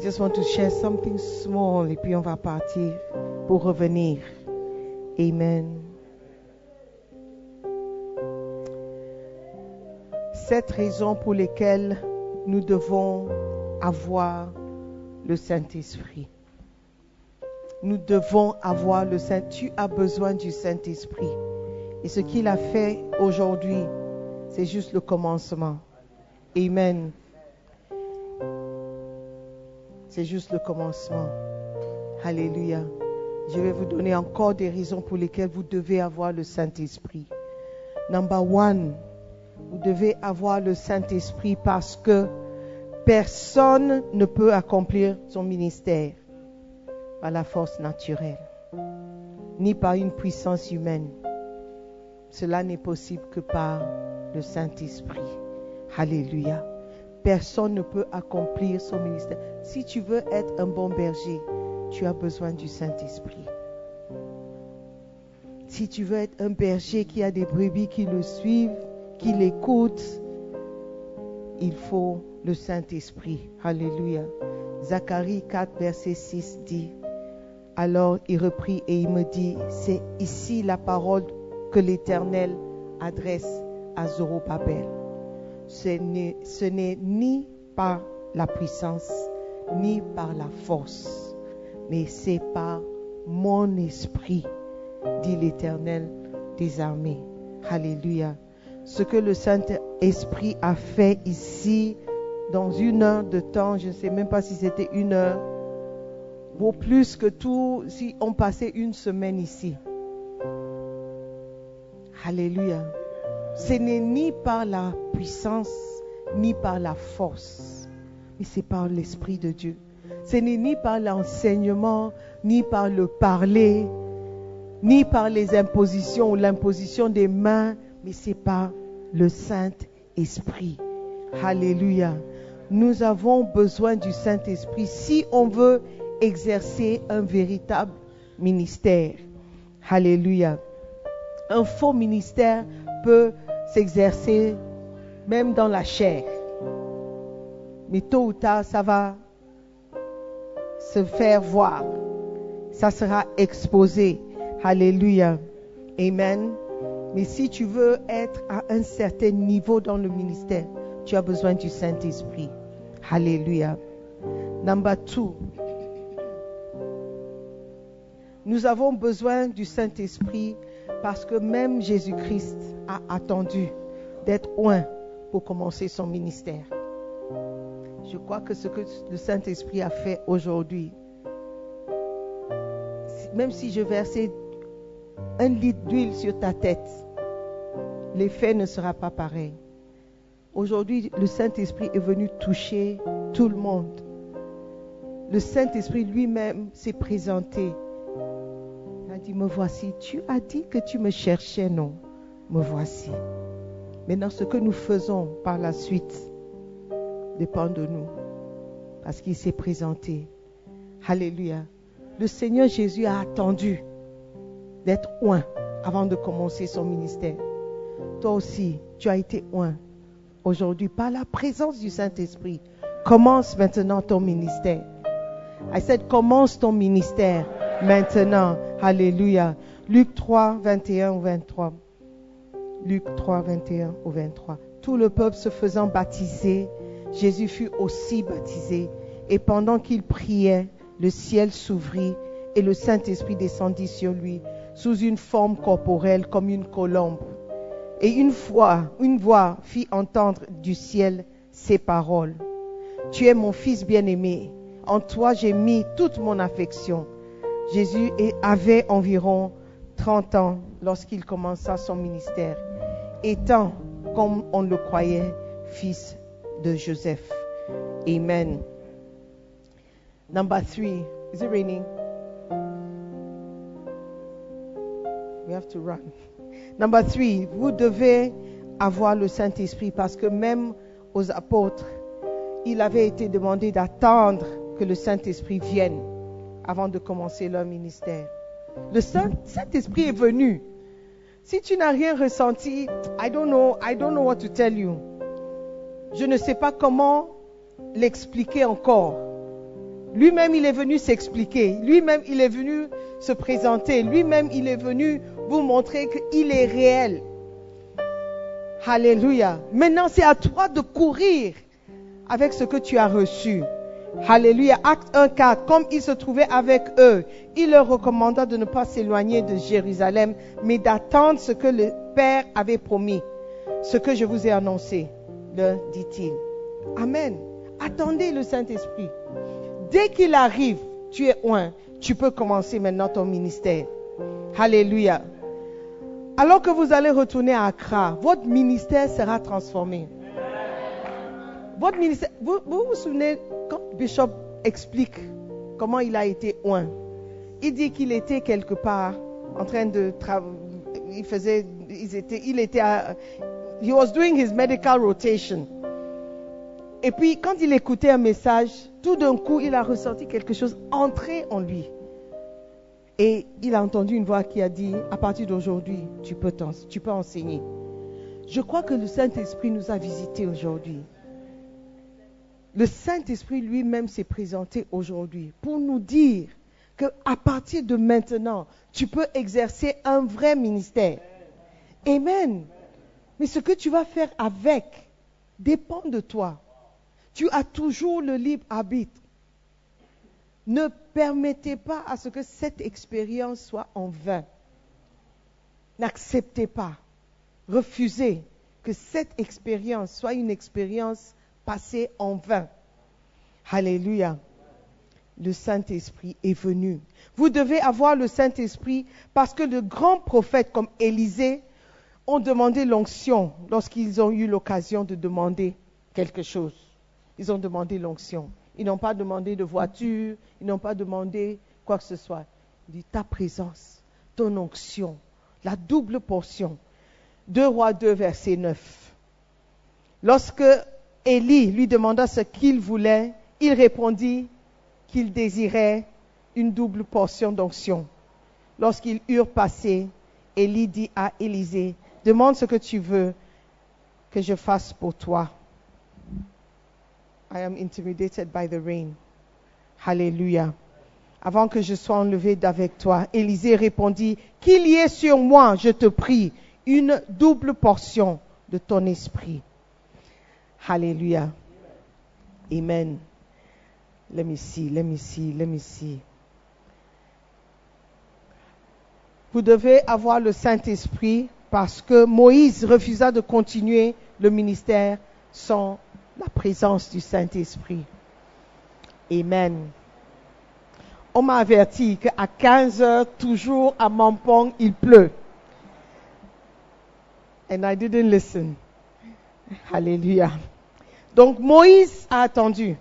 just want to share something small et puis on va partir pour revenir. Amen. Cette raison pour laquelle nous devons avoir le Saint-Esprit. Nous devons avoir le Saint. Tu as besoin du Saint-Esprit. Et ce qu'il a fait aujourd'hui, c'est juste le commencement. Amen. C'est juste le commencement. Alléluia. Je vais vous donner encore des raisons pour lesquelles vous devez avoir le Saint-Esprit. Number one, vous devez avoir le Saint-Esprit parce que personne ne peut accomplir son ministère par la force naturelle, ni par une puissance humaine. Cela n'est possible que par le Saint-Esprit. Alléluia. Personne ne peut accomplir son ministère. Si tu veux être un bon berger, tu as besoin du Saint-Esprit. Si tu veux être un berger qui a des brebis qui le suivent, qui l'écoutent, il faut le Saint-Esprit. Alléluia. Zacharie 4, verset 6 dit, alors il reprit et il me dit, c'est ici la parole que l'Éternel adresse à Zorobabel. Ce n'est ni par la puissance, ni par la force, mais c'est par mon esprit, dit l'Éternel des armées. Alléluia. Ce que le Saint-Esprit a fait ici, dans une heure de temps, je ne sais même pas si c'était une heure, vaut plus que tout si on passait une semaine ici. Alléluia. Ce n'est ni par la puissance, ni par la force, mais c'est par l'Esprit de Dieu. Ce n'est ni par l'enseignement, ni par le parler, ni par les impositions ou l'imposition des mains, mais c'est par le Saint-Esprit. Alléluia. Nous avons besoin du Saint-Esprit si on veut exercer un véritable ministère. Alléluia. Un faux ministère peut s'exercer même dans la chair. Mais tôt ou tard, ça va se faire voir. Ça sera exposé. Alléluia. Amen. Mais si tu veux être à un certain niveau dans le ministère, tu as besoin du Saint-Esprit. Alléluia. Number two. Nous avons besoin du Saint-Esprit parce que même Jésus-Christ a attendu d'être loin pour commencer son ministère. Je crois que ce que le Saint-Esprit a fait aujourd'hui, même si je versais un litre d'huile sur ta tête, l'effet ne sera pas pareil. Aujourd'hui, le Saint-Esprit est venu toucher tout le monde. Le Saint-Esprit lui-même s'est présenté. Dit, me voici. Tu as dit que tu me cherchais, non Me voici. Maintenant, ce que nous faisons par la suite dépend de nous. Parce qu'il s'est présenté. Alléluia. Le Seigneur Jésus a attendu d'être loin avant de commencer son ministère. Toi aussi, tu as été loin aujourd'hui par la présence du Saint-Esprit. Commence maintenant ton ministère. I said, commence ton ministère maintenant. Alléluia. Luc 3, 21 ou 23. Luc 3, 21 ou 23. Tout le peuple se faisant baptiser, Jésus fut aussi baptisé. Et pendant qu'il priait, le ciel s'ouvrit et le Saint-Esprit descendit sur lui sous une forme corporelle comme une colombe. Et une fois, une voix fit entendre du ciel ces paroles. Tu es mon fils bien-aimé. En toi j'ai mis toute mon affection. Jésus avait environ 30 ans lorsqu'il commença son ministère, étant, comme on le croyait, fils de Joseph. Amen. Number three. Is it raining? We have to run. Number three, vous devez avoir le Saint-Esprit parce que même aux apôtres, il avait été demandé d'attendre que le Saint-Esprit vienne avant de commencer leur ministère. Le Saint-Esprit est venu. Si tu n'as rien ressenti, I don't know, I don't know what to tell you. Je ne sais pas comment l'expliquer encore. Lui-même, il est venu s'expliquer. Lui-même, il est venu se présenter. Lui-même, il est venu vous montrer qu'il est réel. Alléluia. Maintenant, c'est à toi de courir avec ce que tu as reçu. Alléluia. Acte 1, 4. Comme il se trouvait avec eux, il leur recommanda de ne pas s'éloigner de Jérusalem, mais d'attendre ce que le Père avait promis, ce que je vous ai annoncé, leur dit-il. Amen. Attendez le Saint-Esprit. Dès qu'il arrive, tu es loin. Tu peux commencer maintenant ton ministère. Alléluia. Alors que vous allez retourner à Accra, votre ministère sera transformé. Votre ministère, vous vous, souvenez Bishop explique comment il a été loin. Il dit qu'il était quelque part en train de travailler. Il faisait, il était, il était à, he was doing his medical rotation. Et puis, quand il écoutait un message, tout d'un coup, il a ressenti quelque chose entrer en lui. Et il a entendu une voix qui a dit, à partir d'aujourd'hui, tu tu peux enseigner. Je crois que le Saint-Esprit nous a visités aujourd'hui. Le Saint-Esprit lui-même s'est présenté aujourd'hui pour nous dire qu'à partir de maintenant, tu peux exercer un vrai ministère. Amen. Mais ce que tu vas faire avec dépend de toi. Tu as toujours le libre arbitre. Ne permettez pas à ce que cette expérience soit en vain. N'acceptez pas, refusez que cette expérience soit une expérience passée en vain. Alléluia. Le Saint-Esprit est venu. Vous devez avoir le Saint-Esprit parce que de grands prophètes comme Élisée ont demandé l'onction lorsqu'ils ont eu l'occasion de demander quelque chose. Ils ont demandé l'onction. Ils n'ont pas demandé de voiture, ils n'ont pas demandé quoi que ce soit. Il dit ta présence, ton onction, la double portion. 2 Rois 2, verset 9. Lorsque Élie lui demanda ce qu'il voulait, il répondit qu'il désirait une double portion d'onction. Lorsqu'ils eurent passé, Élie dit à Élisée, demande ce que tu veux que je fasse pour toi. I am intimidated by the rain. Hallelujah. Avant que je sois enlevé d'avec toi, Élisée répondit, qu'il y ait sur moi, je te prie, une double portion de ton esprit. Hallelujah. Amen. Let me see, let me see, let me see. Vous devez avoir le Saint-Esprit parce que Moïse refusa de continuer le ministère sans la présence du Saint-Esprit. Amen. On m'a averti qu'à 15 heures, toujours à Mampong, il pleut. And I didn't listen. Alléluia. Donc Moïse a attendu.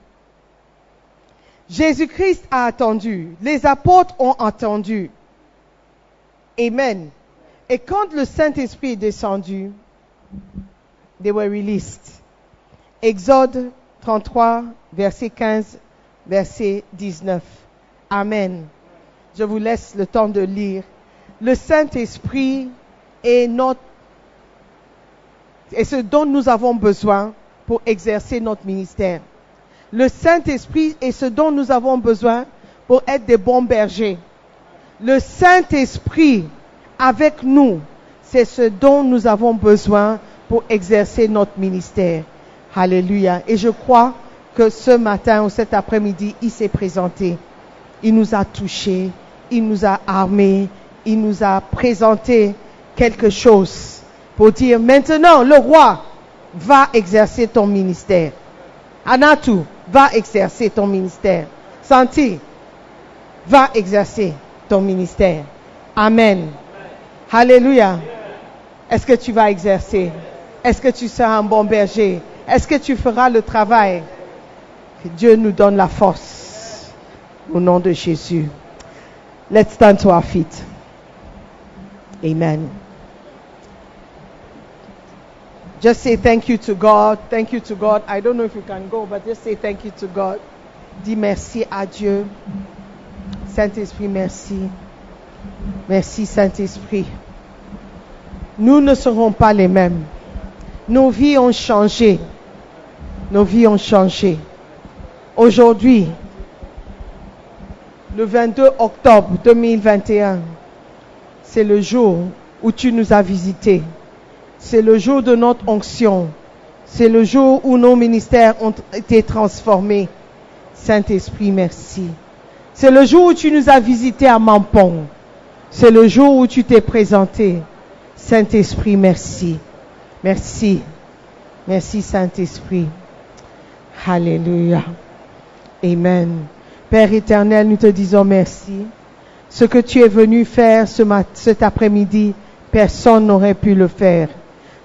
Jésus-Christ a attendu. Les apôtres ont attendu. Amen. Et quand le Saint-Esprit est descendu, they were released. Exode 33, verset 15, verset 19. Amen. Je vous laisse le temps de lire. Le Saint-Esprit est notre, est ce dont nous avons besoin pour exercer notre ministère. Le Saint-Esprit est ce dont nous avons besoin pour être des bons bergers. Le Saint-Esprit avec nous, c'est ce dont nous avons besoin pour exercer notre ministère. Alléluia. Et je crois que ce matin ou cet après-midi, il s'est présenté. Il nous a touchés, il nous a armés, il nous a présenté quelque chose pour dire maintenant le roi va exercer ton ministère. Anatou va exercer ton ministère. Santi va exercer ton ministère. Amen. Alléluia. Est-ce que tu vas exercer? Est-ce que tu seras un bon berger? Est-ce que tu feras le travail? Que Dieu nous donne la force. Au nom de Jésus. Let's stand to our feet. Amen. Just say thank you to God. Thank you to God. I don't know if you can go, but just say thank you to God. Dis merci à Dieu. Saint-Esprit, merci. Merci, Saint-Esprit. Nous ne serons pas les mêmes. Nos vies ont changé nos vies ont changé. Aujourd'hui, le 22 octobre 2021, c'est le jour où tu nous as visités. C'est le jour de notre onction. C'est le jour où nos ministères ont été transformés. Saint-Esprit, merci. C'est le jour où tu nous as visités à Mampong. C'est le jour où tu t'es présenté. Saint-Esprit, merci. Merci. Merci, Saint-Esprit. Alléluia. Amen. Père éternel, nous te disons merci. Ce que tu es venu faire ce cet après-midi, personne n'aurait pu le faire.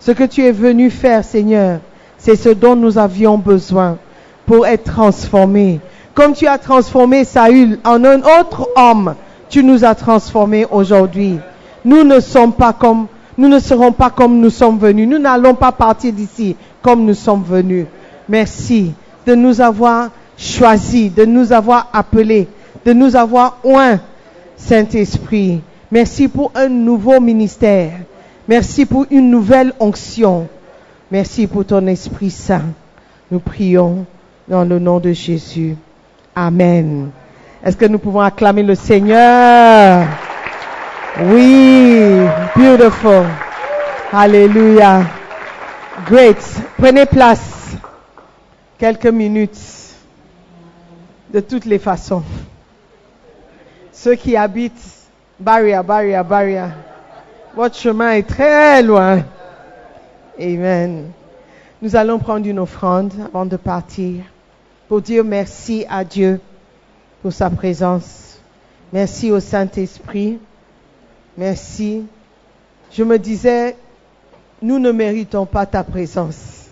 Ce que tu es venu faire, Seigneur, c'est ce dont nous avions besoin pour être transformés. Comme tu as transformé Saül en un autre homme, tu nous as transformés aujourd'hui. Nous ne serons pas comme nous sommes venus. Nous n'allons pas partir d'ici comme nous sommes venus. Merci de nous avoir choisis, de nous avoir appelés, de nous avoir oints, Saint-Esprit. Merci pour un nouveau ministère. Merci pour une nouvelle onction. Merci pour ton Esprit Saint. Nous prions dans le nom de Jésus. Amen. Est-ce que nous pouvons acclamer le Seigneur? Oui, beautiful. Alléluia. Great. Prenez place. Quelques minutes. De toutes les façons. Ceux qui habitent Barria, Barria, Barria, votre chemin est très loin. Amen. Nous allons prendre une offrande avant de partir pour dire merci à Dieu pour sa présence. Merci au Saint-Esprit. Merci. Je me disais, nous ne méritons pas ta présence.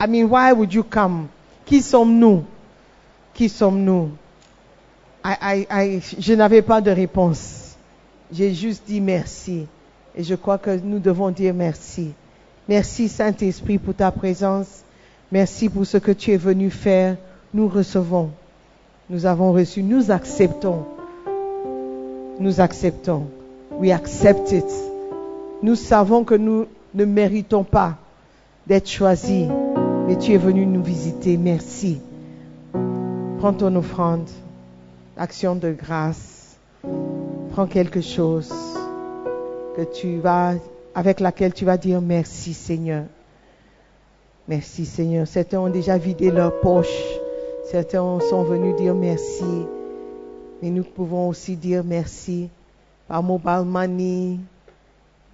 I mean, why would you come? Qui sommes-nous? Qui sommes-nous? je n'avais pas de réponse. J'ai juste dit merci. Et je crois que nous devons dire merci. Merci Saint-Esprit pour ta présence. Merci pour ce que tu es venu faire. Nous recevons. Nous avons reçu. Nous acceptons. Nous acceptons. We accept it. Nous savons que nous ne méritons pas d'être choisis. Mais tu es venu nous visiter. Merci. Prends ton offrande. Action de grâce. Prends quelque chose que tu vas, avec laquelle tu vas dire merci Seigneur. Merci Seigneur. Certains ont déjà vidé leur poche. Certains sont venus dire merci. Mais nous pouvons aussi dire merci par mobile money.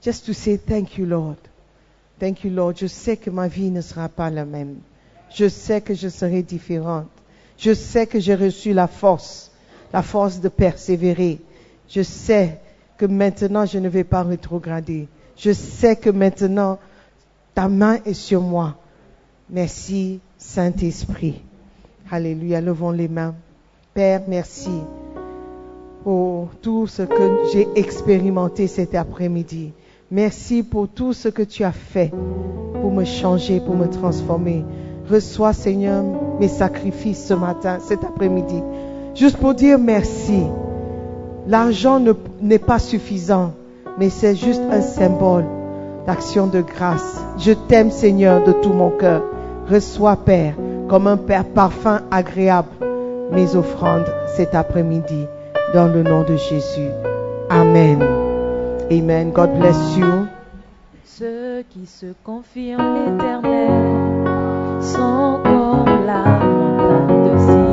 Just to say thank you Lord. Thank you Lord. Je sais que ma vie ne sera pas la même. Je sais que je serai différente. Je sais que j'ai reçu la force, la force de persévérer. Je sais que maintenant je ne vais pas rétrograder. Je sais que maintenant ta main est sur moi. Merci Saint-Esprit. Alléluia, levons les mains. Père, merci pour tout ce que j'ai expérimenté cet après-midi. Merci pour tout ce que tu as fait pour me changer, pour me transformer. Reçois, Seigneur, mes sacrifices ce matin, cet après-midi. Juste pour dire merci. L'argent n'est pas suffisant, mais c'est juste un symbole d'action de grâce. Je t'aime Seigneur de tout mon cœur. Reçois Père comme un Père parfum agréable mes offrandes cet après-midi dans le nom de Jésus. Amen. Amen. God bless you. Ceux qui se l'éternel comme la montagne de Sion.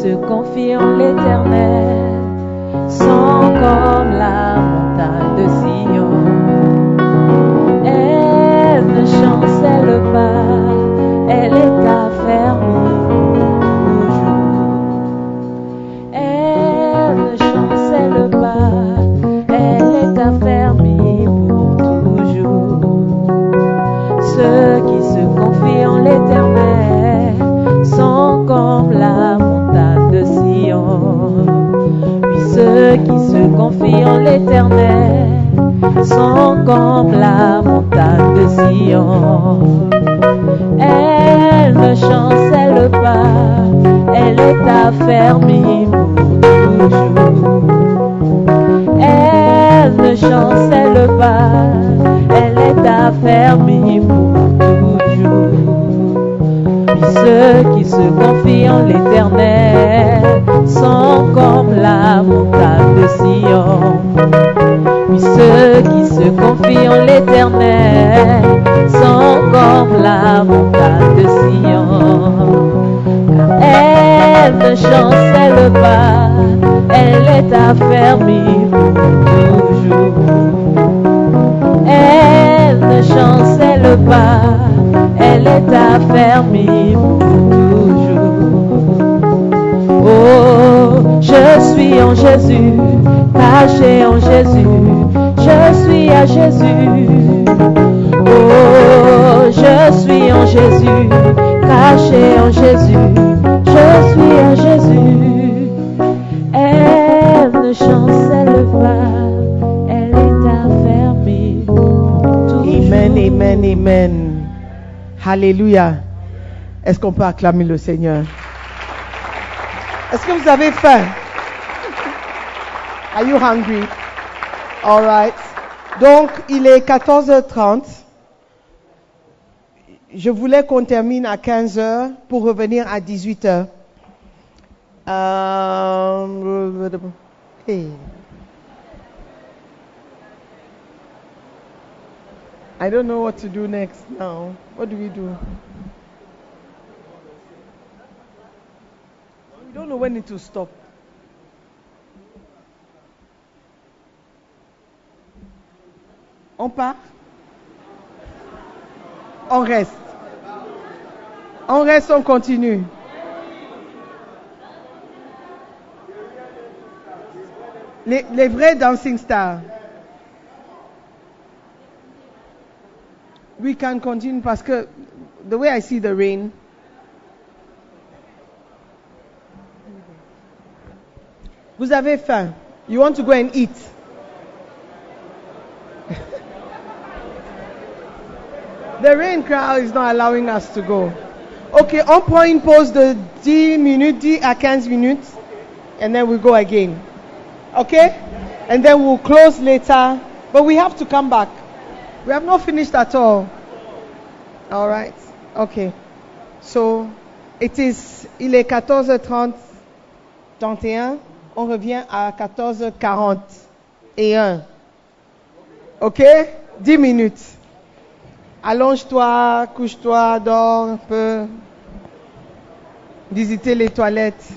Se confient en l'éternel sont comme la montagne de Sion. Chancelle pas, elle est affermie pour toujours. Elle ne chancelle pas, elle est affermie pour toujours. Ceux qui se confient en l'éternel sont comme la montagne de Sion. Ceux qui se confient en l'éternel sont comme la montagne de Sion. Car elle ne chancelle pas, elle est affermie pour toujours. Elle ne chancelle pas, elle est affermie pour toujours. Oh, je suis en Jésus, caché en Jésus, je suis à Jésus. Oh, je suis en Jésus, caché en Jésus, je suis à Jésus. Elle ne chancelle pas, elle est toujours. Amen, amen, amen. Alléluia. Est-ce qu'on peut acclamer le Seigneur? Est-ce que vous avez faim? Are you hungry? All right. Donc, il est 14h30. Je voulais qu'on termine à 15h pour revenir à 18h. Euh, hey. I don't know what to do next now. What do we do? We don't know when will stop. On part On reste. On reste, on continue. Les, les vrais dancing stars. We can continue parce que the way I see the rain. Vous avez faim. You want to go and eat. The rain crowd is not allowing us to go. Ok, on point pause de 10 minutes, 10 à 15 minutes, and then we go again. Okay? And then we'll close later, but we have to come back. We have not finished at all. All right. Okay. So, it is, il est 14h30, 31. On revient à 14h40 et 1. OK? 10 minutes. Allonge-toi, couche-toi, dors un peu. Visiter les toilettes.